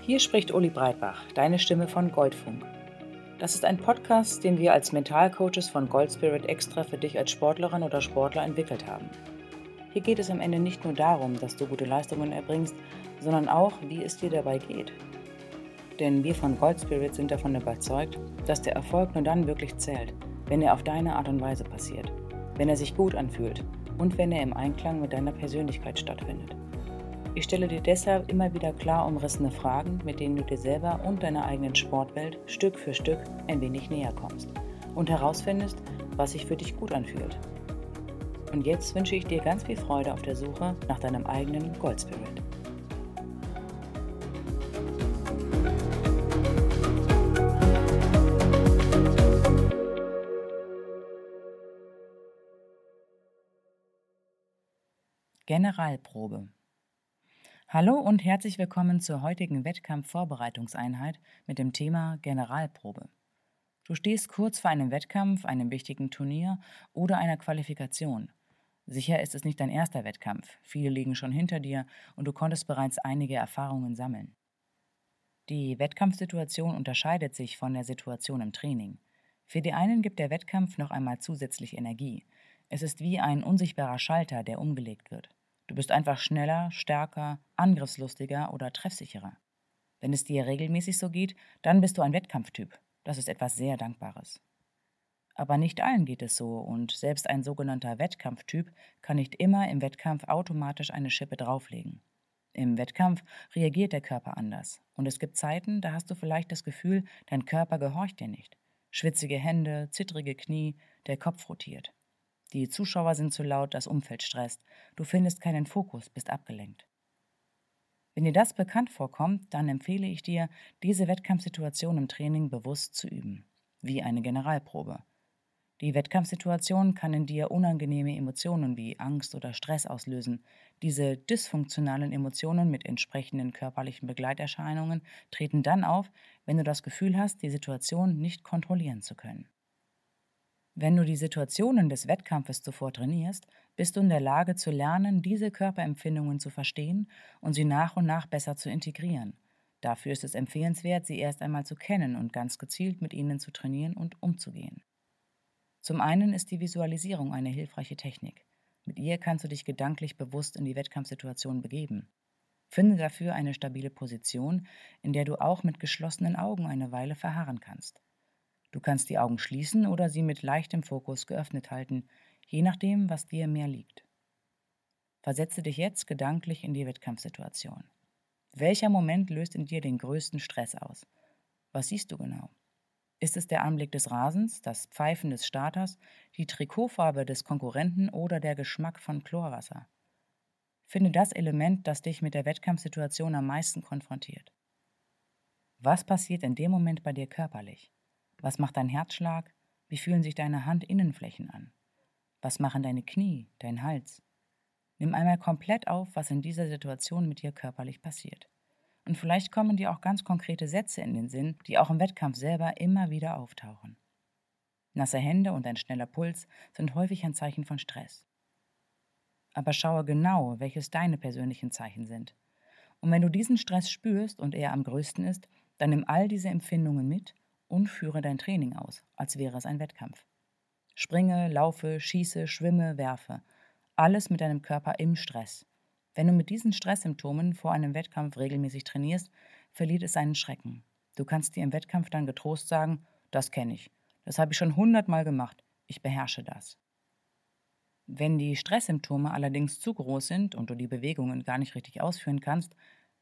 Hier spricht Uli Breitbach, deine Stimme von Goldfunk. Das ist ein Podcast, den wir als Mentalcoaches von Goldspirit extra für dich als Sportlerin oder Sportler entwickelt haben. Hier geht es am Ende nicht nur darum, dass du gute Leistungen erbringst, sondern auch, wie es dir dabei geht. Denn wir von Goldspirit sind davon überzeugt, dass der Erfolg nur dann wirklich zählt, wenn er auf deine Art und Weise passiert, wenn er sich gut anfühlt und wenn er im Einklang mit deiner Persönlichkeit stattfindet. Ich stelle dir deshalb immer wieder klar umrissene Fragen, mit denen du dir selber und deiner eigenen Sportwelt Stück für Stück ein wenig näher kommst und herausfindest, was sich für dich gut anfühlt. Und jetzt wünsche ich dir ganz viel Freude auf der Suche nach deinem eigenen Gold Spirit. Generalprobe Hallo und herzlich willkommen zur heutigen Wettkampfvorbereitungseinheit mit dem Thema Generalprobe. Du stehst kurz vor einem Wettkampf, einem wichtigen Turnier oder einer Qualifikation. Sicher ist es nicht dein erster Wettkampf, viele liegen schon hinter dir und du konntest bereits einige Erfahrungen sammeln. Die Wettkampfsituation unterscheidet sich von der Situation im Training. Für die einen gibt der Wettkampf noch einmal zusätzlich Energie. Es ist wie ein unsichtbarer Schalter, der umgelegt wird. Du bist einfach schneller, stärker, angriffslustiger oder treffsicherer. Wenn es dir regelmäßig so geht, dann bist du ein Wettkampftyp. Das ist etwas sehr Dankbares. Aber nicht allen geht es so und selbst ein sogenannter Wettkampftyp kann nicht immer im Wettkampf automatisch eine Schippe drauflegen. Im Wettkampf reagiert der Körper anders und es gibt Zeiten, da hast du vielleicht das Gefühl, dein Körper gehorcht dir nicht. Schwitzige Hände, zittrige Knie, der Kopf rotiert. Die Zuschauer sind zu laut, das Umfeld stresst. Du findest keinen Fokus, bist abgelenkt. Wenn dir das bekannt vorkommt, dann empfehle ich dir, diese Wettkampfsituation im Training bewusst zu üben, wie eine Generalprobe. Die Wettkampfsituation kann in dir unangenehme Emotionen wie Angst oder Stress auslösen. Diese dysfunktionalen Emotionen mit entsprechenden körperlichen Begleiterscheinungen treten dann auf, wenn du das Gefühl hast, die Situation nicht kontrollieren zu können. Wenn du die Situationen des Wettkampfes zuvor trainierst, bist du in der Lage zu lernen, diese Körperempfindungen zu verstehen und sie nach und nach besser zu integrieren. Dafür ist es empfehlenswert, sie erst einmal zu kennen und ganz gezielt mit ihnen zu trainieren und umzugehen. Zum einen ist die Visualisierung eine hilfreiche Technik. Mit ihr kannst du dich gedanklich bewusst in die Wettkampfsituation begeben. Finde dafür eine stabile Position, in der du auch mit geschlossenen Augen eine Weile verharren kannst. Du kannst die Augen schließen oder sie mit leichtem Fokus geöffnet halten, je nachdem, was dir mehr liegt. Versetze dich jetzt gedanklich in die Wettkampfsituation. Welcher Moment löst in dir den größten Stress aus? Was siehst du genau? Ist es der Anblick des Rasens, das Pfeifen des Starters, die Trikotfarbe des Konkurrenten oder der Geschmack von Chlorwasser? Finde das Element, das dich mit der Wettkampfsituation am meisten konfrontiert. Was passiert in dem Moment bei dir körperlich? Was macht dein Herzschlag? Wie fühlen sich deine Handinnenflächen an? Was machen deine Knie, dein Hals? Nimm einmal komplett auf, was in dieser Situation mit dir körperlich passiert. Und vielleicht kommen dir auch ganz konkrete Sätze in den Sinn, die auch im Wettkampf selber immer wieder auftauchen. Nasse Hände und ein schneller Puls sind häufig ein Zeichen von Stress. Aber schaue genau, welches deine persönlichen Zeichen sind. Und wenn du diesen Stress spürst und er am größten ist, dann nimm all diese Empfindungen mit und führe dein Training aus, als wäre es ein Wettkampf. Springe, laufe, schieße, schwimme, werfe. Alles mit deinem Körper im Stress. Wenn du mit diesen Stresssymptomen vor einem Wettkampf regelmäßig trainierst, verliert es seinen Schrecken. Du kannst dir im Wettkampf dann getrost sagen, das kenne ich. Das habe ich schon hundertmal gemacht. Ich beherrsche das. Wenn die Stresssymptome allerdings zu groß sind und du die Bewegungen gar nicht richtig ausführen kannst,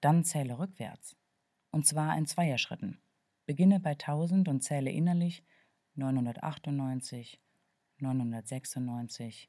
dann zähle rückwärts. Und zwar in Zweierschritten. Beginne bei 1000 und zähle innerlich 998, 996,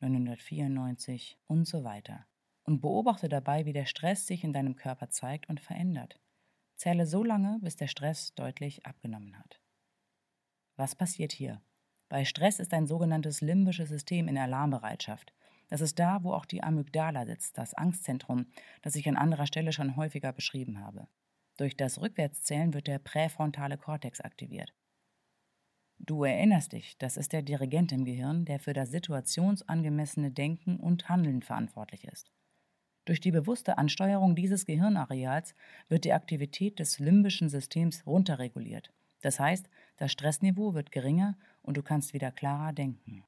994 und so weiter. Und beobachte dabei, wie der Stress sich in deinem Körper zeigt und verändert. Zähle so lange, bis der Stress deutlich abgenommen hat. Was passiert hier? Bei Stress ist ein sogenanntes limbisches System in Alarmbereitschaft. Das ist da, wo auch die Amygdala sitzt, das Angstzentrum, das ich an anderer Stelle schon häufiger beschrieben habe. Durch das Rückwärtszählen wird der präfrontale Kortex aktiviert. Du erinnerst dich, das ist der Dirigent im Gehirn, der für das situationsangemessene Denken und Handeln verantwortlich ist. Durch die bewusste Ansteuerung dieses Gehirnareals wird die Aktivität des limbischen Systems runterreguliert. Das heißt, das Stressniveau wird geringer und du kannst wieder klarer denken.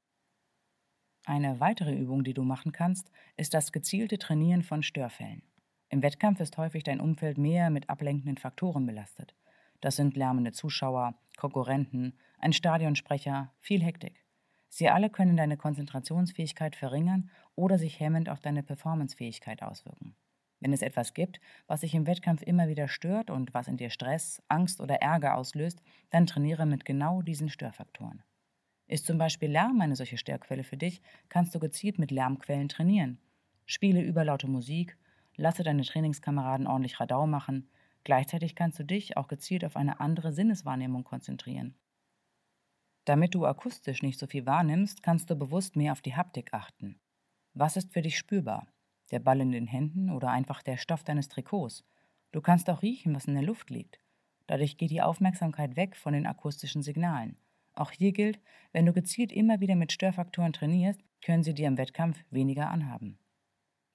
Eine weitere Übung, die du machen kannst, ist das gezielte Trainieren von Störfällen. Im Wettkampf ist häufig dein Umfeld mehr mit ablenkenden Faktoren belastet. Das sind lärmende Zuschauer, Konkurrenten, ein Stadionsprecher, viel Hektik. Sie alle können deine Konzentrationsfähigkeit verringern oder sich hemmend auf deine Performancefähigkeit auswirken. Wenn es etwas gibt, was sich im Wettkampf immer wieder stört und was in dir Stress, Angst oder Ärger auslöst, dann trainiere mit genau diesen Störfaktoren. Ist zum Beispiel Lärm eine solche Störquelle für dich, kannst du gezielt mit Lärmquellen trainieren. Spiele überlaute Musik, lasse deine Trainingskameraden ordentlich Radau machen, gleichzeitig kannst du dich auch gezielt auf eine andere Sinneswahrnehmung konzentrieren. Damit du akustisch nicht so viel wahrnimmst, kannst du bewusst mehr auf die Haptik achten. Was ist für dich spürbar? Der Ball in den Händen oder einfach der Stoff deines Trikots? Du kannst auch riechen, was in der Luft liegt. Dadurch geht die Aufmerksamkeit weg von den akustischen Signalen. Auch hier gilt, wenn du gezielt immer wieder mit Störfaktoren trainierst, können sie dir im Wettkampf weniger anhaben.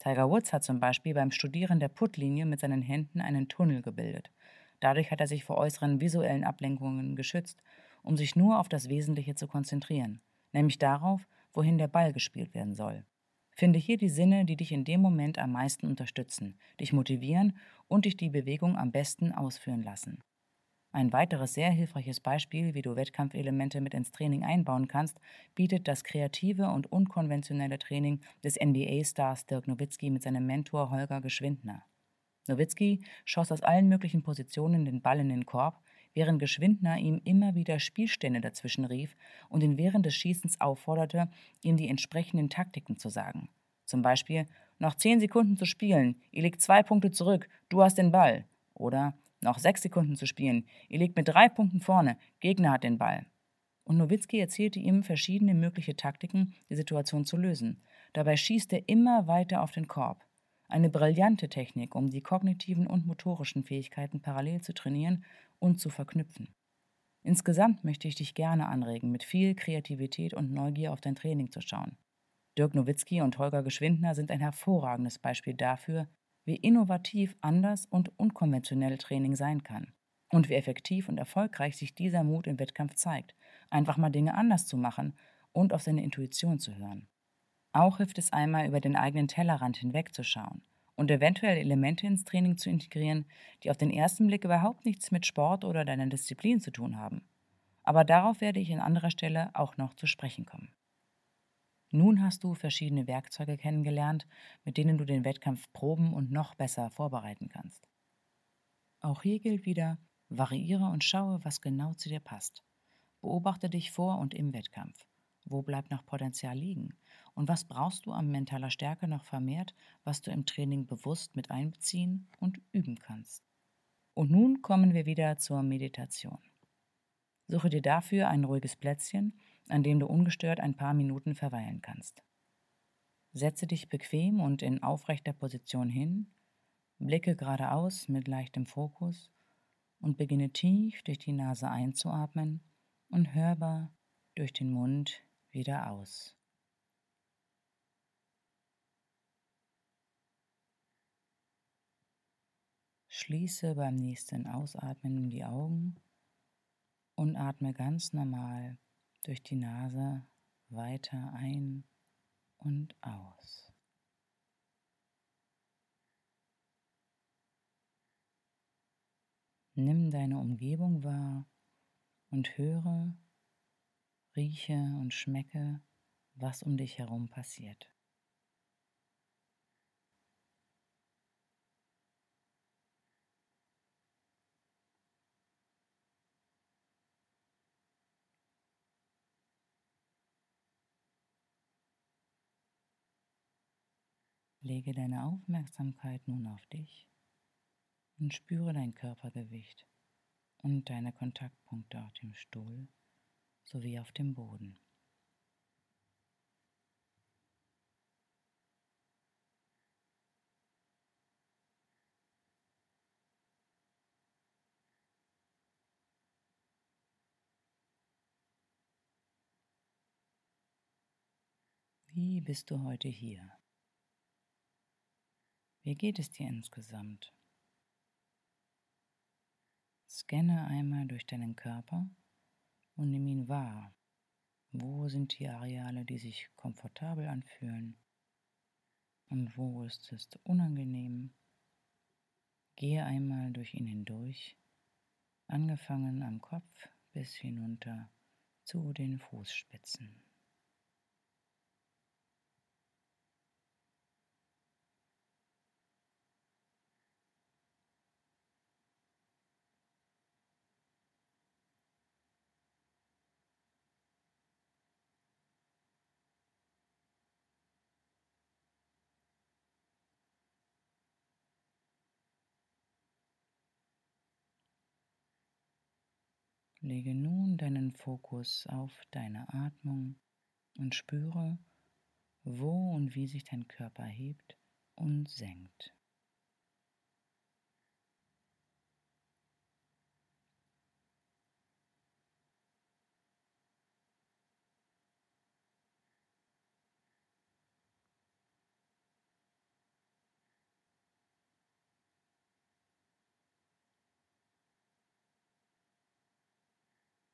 Tiger Woods hat zum Beispiel beim Studieren der Puttlinie mit seinen Händen einen Tunnel gebildet. Dadurch hat er sich vor äußeren visuellen Ablenkungen geschützt, um sich nur auf das Wesentliche zu konzentrieren, nämlich darauf, wohin der Ball gespielt werden soll. Finde hier die Sinne, die dich in dem Moment am meisten unterstützen, dich motivieren und dich die Bewegung am besten ausführen lassen. Ein weiteres sehr hilfreiches Beispiel, wie du Wettkampfelemente mit ins Training einbauen kannst, bietet das kreative und unkonventionelle Training des NBA-Stars Dirk Nowitzki mit seinem Mentor Holger Geschwindner. Nowitzki schoss aus allen möglichen Positionen den Ball in den Korb, während Geschwindner ihm immer wieder Spielstände dazwischen rief und ihn während des Schießens aufforderte, ihm die entsprechenden Taktiken zu sagen. Zum Beispiel, noch zehn Sekunden zu spielen, ihr liegt zwei Punkte zurück, du hast den Ball. Oder noch sechs Sekunden zu spielen. Ihr liegt mit drei Punkten vorne. Gegner hat den Ball. Und Nowitzki erzählte ihm verschiedene mögliche Taktiken, die Situation zu lösen. Dabei schießt er immer weiter auf den Korb. Eine brillante Technik, um die kognitiven und motorischen Fähigkeiten parallel zu trainieren und zu verknüpfen. Insgesamt möchte ich dich gerne anregen, mit viel Kreativität und Neugier auf dein Training zu schauen. Dirk Nowitzki und Holger Geschwindner sind ein hervorragendes Beispiel dafür, wie innovativ anders und unkonventionell Training sein kann. Und wie effektiv und erfolgreich sich dieser Mut im Wettkampf zeigt, einfach mal Dinge anders zu machen und auf seine Intuition zu hören. Auch hilft es einmal, über den eigenen Tellerrand hinwegzuschauen und eventuell Elemente ins Training zu integrieren, die auf den ersten Blick überhaupt nichts mit Sport oder deiner Disziplin zu tun haben. Aber darauf werde ich an anderer Stelle auch noch zu sprechen kommen. Nun hast du verschiedene Werkzeuge kennengelernt, mit denen du den Wettkampf proben und noch besser vorbereiten kannst. Auch hier gilt wieder, variiere und schaue, was genau zu dir passt. Beobachte dich vor und im Wettkampf. Wo bleibt noch Potenzial liegen? Und was brauchst du an mentaler Stärke noch vermehrt, was du im Training bewusst mit einbeziehen und üben kannst? Und nun kommen wir wieder zur Meditation. Suche dir dafür ein ruhiges Plätzchen an dem du ungestört ein paar Minuten verweilen kannst. Setze dich bequem und in aufrechter Position hin, blicke geradeaus mit leichtem Fokus und beginne tief durch die Nase einzuatmen und hörbar durch den Mund wieder aus. Schließe beim nächsten Ausatmen die Augen und atme ganz normal durch die Nase weiter ein und aus. Nimm deine Umgebung wahr und höre, rieche und schmecke, was um dich herum passiert. Lege deine Aufmerksamkeit nun auf dich und spüre dein Körpergewicht und deine Kontaktpunkte auf dem Stuhl sowie auf dem Boden. Wie bist du heute hier? Wie geht es dir insgesamt? Scanne einmal durch deinen Körper und nimm ihn wahr. Wo sind die Areale, die sich komfortabel anfühlen? Und wo ist es unangenehm? Gehe einmal durch ihn hindurch, angefangen am Kopf bis hinunter zu den Fußspitzen. Lege nun deinen Fokus auf deine Atmung und spüre, wo und wie sich dein Körper hebt und senkt.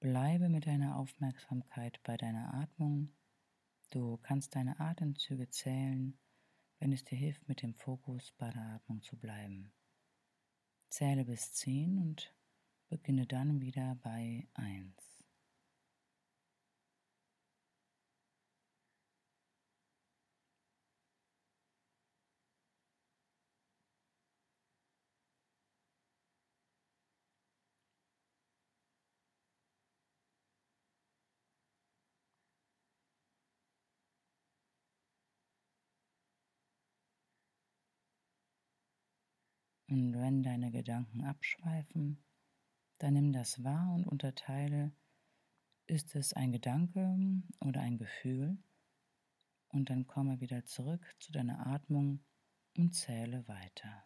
Bleibe mit deiner Aufmerksamkeit bei deiner Atmung. Du kannst deine Atemzüge zählen, wenn es dir hilft, mit dem Fokus bei der Atmung zu bleiben. Zähle bis 10 und beginne dann wieder bei 1. Und wenn deine Gedanken abschweifen, dann nimm das wahr und unterteile, ist es ein Gedanke oder ein Gefühl? Und dann komme wieder zurück zu deiner Atmung und zähle weiter.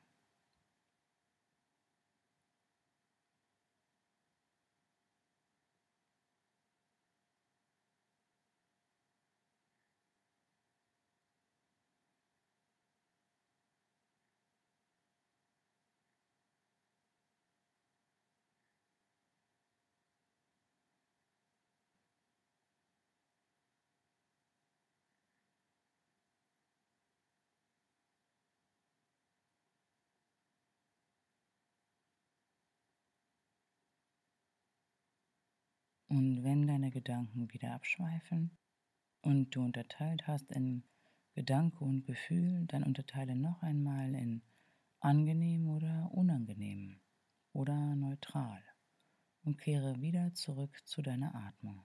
Und wenn deine Gedanken wieder abschweifen und du unterteilt hast in Gedanke und Gefühl, dann unterteile noch einmal in angenehm oder unangenehm oder neutral und kehre wieder zurück zu deiner Atmung.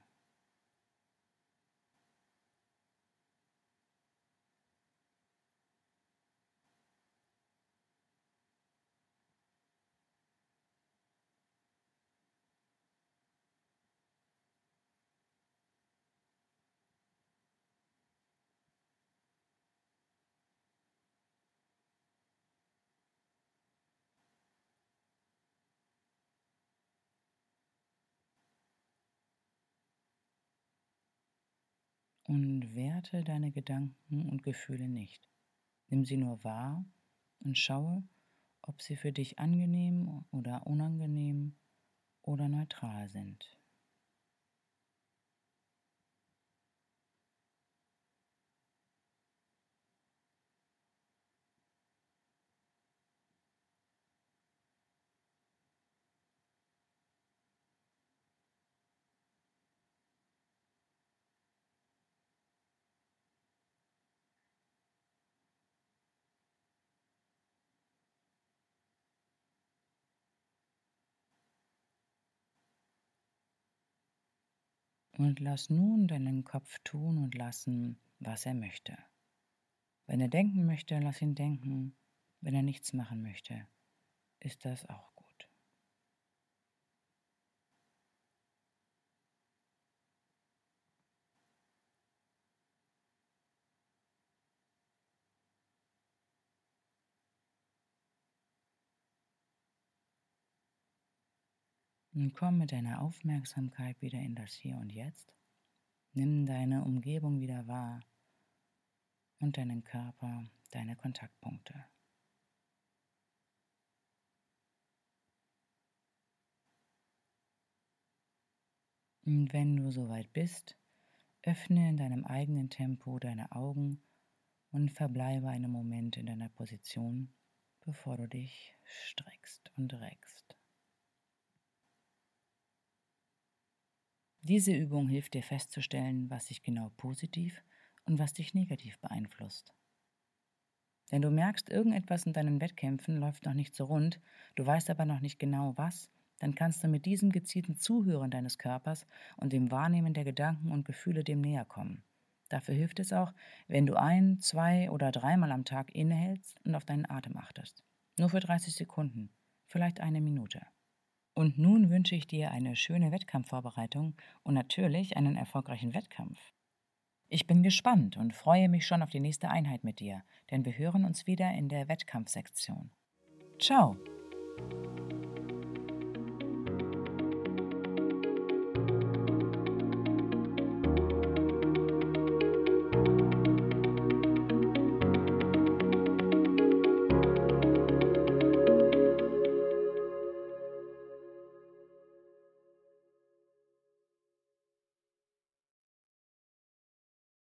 Und werte deine Gedanken und Gefühle nicht. Nimm sie nur wahr und schaue, ob sie für dich angenehm oder unangenehm oder neutral sind. Und lass nun deinen Kopf tun und lassen, was er möchte. Wenn er denken möchte, lass ihn denken. Wenn er nichts machen möchte, ist das auch Und komm mit deiner Aufmerksamkeit wieder in das Hier und Jetzt. Nimm deine Umgebung wieder wahr und deinen Körper, deine Kontaktpunkte. Und wenn du soweit bist, öffne in deinem eigenen Tempo deine Augen und verbleibe einen Moment in deiner Position, bevor du dich streckst und reckst. Diese Übung hilft dir festzustellen, was dich genau positiv und was dich negativ beeinflusst. Denn du merkst, irgendetwas in deinen Wettkämpfen läuft noch nicht so rund, du weißt aber noch nicht genau was dann kannst du mit diesem gezielten Zuhören deines Körpers und dem Wahrnehmen der Gedanken und Gefühle dem näher kommen. Dafür hilft es auch, wenn du ein, zwei oder dreimal am Tag innehältst und auf deinen Atem achtest. Nur für 30 Sekunden, vielleicht eine Minute. Und nun wünsche ich dir eine schöne Wettkampfvorbereitung und natürlich einen erfolgreichen Wettkampf. Ich bin gespannt und freue mich schon auf die nächste Einheit mit dir, denn wir hören uns wieder in der Wettkampfsektion. Ciao!